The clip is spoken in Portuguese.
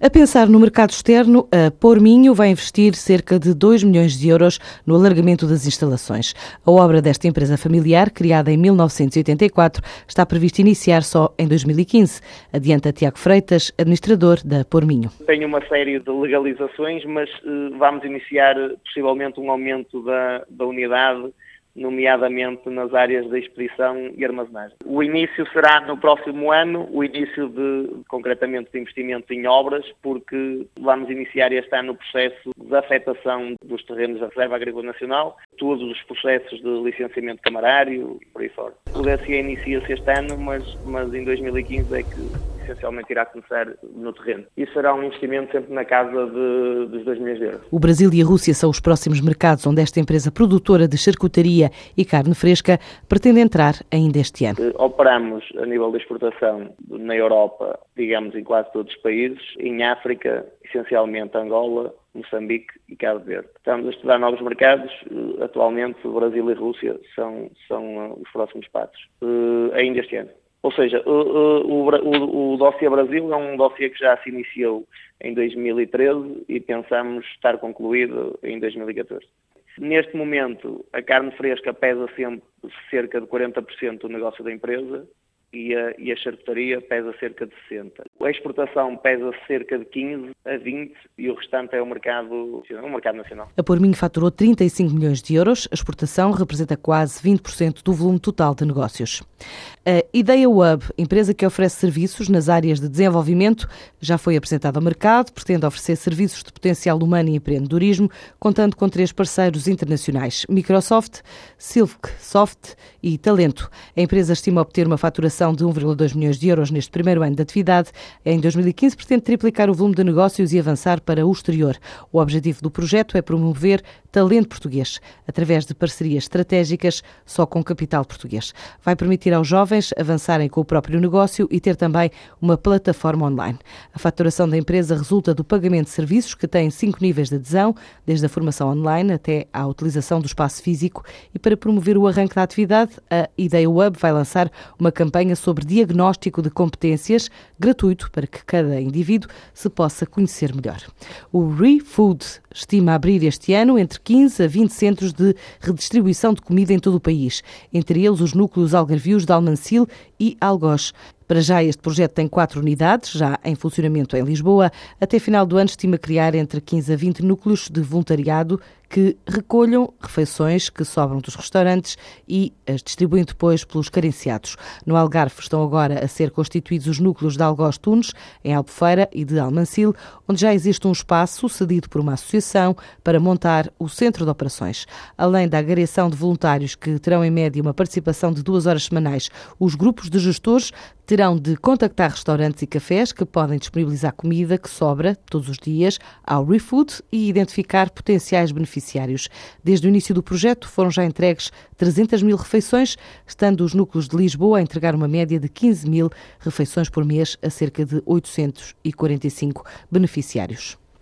A pensar no mercado externo, a Porminho vai investir cerca de 2 milhões de euros no alargamento das instalações. A obra desta empresa familiar, criada em 1984, está prevista iniciar só em 2015. Adianta Tiago Freitas, administrador da Porminho. Tem uma série de legalizações, mas uh, vamos iniciar possivelmente um aumento da, da unidade nomeadamente nas áreas da expedição e armazenagem. O início será no próximo ano, o início de, concretamente, de investimento em obras, porque vamos iniciar este ano o processo de afetação dos terrenos da Reserva Agrícola Nacional, todos os processos de licenciamento camarário e por aí fora. O DSE inicia-se este ano, mas, mas em 2015 é que essencialmente irá começar no terreno. Isso será um investimento sempre na casa de, dos 2 milhões de euros. O Brasil e a Rússia são os próximos mercados onde esta empresa produtora de charcutaria e carne fresca pretende entrar ainda este ano. Eh, operamos a nível de exportação na Europa, digamos, em quase todos os países, em África, essencialmente Angola, Moçambique e Cabo Verde. Estamos a estudar novos mercados. Eh, atualmente, Brasil e Rússia são, são eh, os próximos passos, ainda este ano. Ou seja, o, o, o, o dossiê Brasil é um dossiê que já se iniciou em 2013 e pensamos estar concluído em 2014. Neste momento, a carne fresca pesa sempre cerca de 40% do negócio da empresa e a, e a charcutaria pesa cerca de 60. A exportação pesa cerca de 15 a 20 e o restante é o mercado, o mercado nacional. A Porminho faturou 35 milhões de euros. A exportação representa quase 20% do volume total de negócios. A Ideia Hub, empresa que oferece serviços nas áreas de desenvolvimento, já foi apresentada ao mercado, pretende oferecer serviços de potencial humano e empreendedorismo, contando com três parceiros internacionais, Microsoft, Silksoft e Talento. A empresa estima obter uma faturação de 1,2 milhões de euros neste primeiro ano de atividade. Em 2015 pretende triplicar o volume de negócios e avançar para o exterior. O objetivo do projeto é promover talento português, através de parcerias estratégicas só com capital português. Vai permitir aos jovens avançarem com o próprio negócio e ter também uma plataforma online. A faturação da empresa resulta do pagamento de serviços que tem cinco níveis de adesão, desde a formação online até à utilização do espaço físico. E para promover o arranque da atividade, a Ideia Web vai lançar uma campanha sobre diagnóstico de competências, gratuito para que cada indivíduo se possa conhecer melhor. O ReFood estima abrir este ano entre 15 a 20 centros de redistribuição de comida em todo o país, entre eles os núcleos algarvios de Almancil e Algoz. Para já, este projeto tem quatro unidades, já em funcionamento em Lisboa. Até final do ano, estima criar entre 15 a 20 núcleos de voluntariado que recolham refeições que sobram dos restaurantes e as distribuem depois pelos carenciados. No Algarve estão agora a ser constituídos os núcleos de Algoz Tunes, em Albufeira e de Almancil, onde já existe um espaço cedido por uma associação para montar o centro de operações. Além da agregação de voluntários que terão em média uma participação de duas horas semanais, os grupos de gestores terão de contactar restaurantes e cafés que podem disponibilizar comida que sobra todos os dias ao ReFood e identificar potenciais beneficiários. Desde o início do projeto foram já entregues 300 mil refeições, estando os núcleos de Lisboa a entregar uma média de 15 mil refeições por mês a cerca de 845 beneficiários.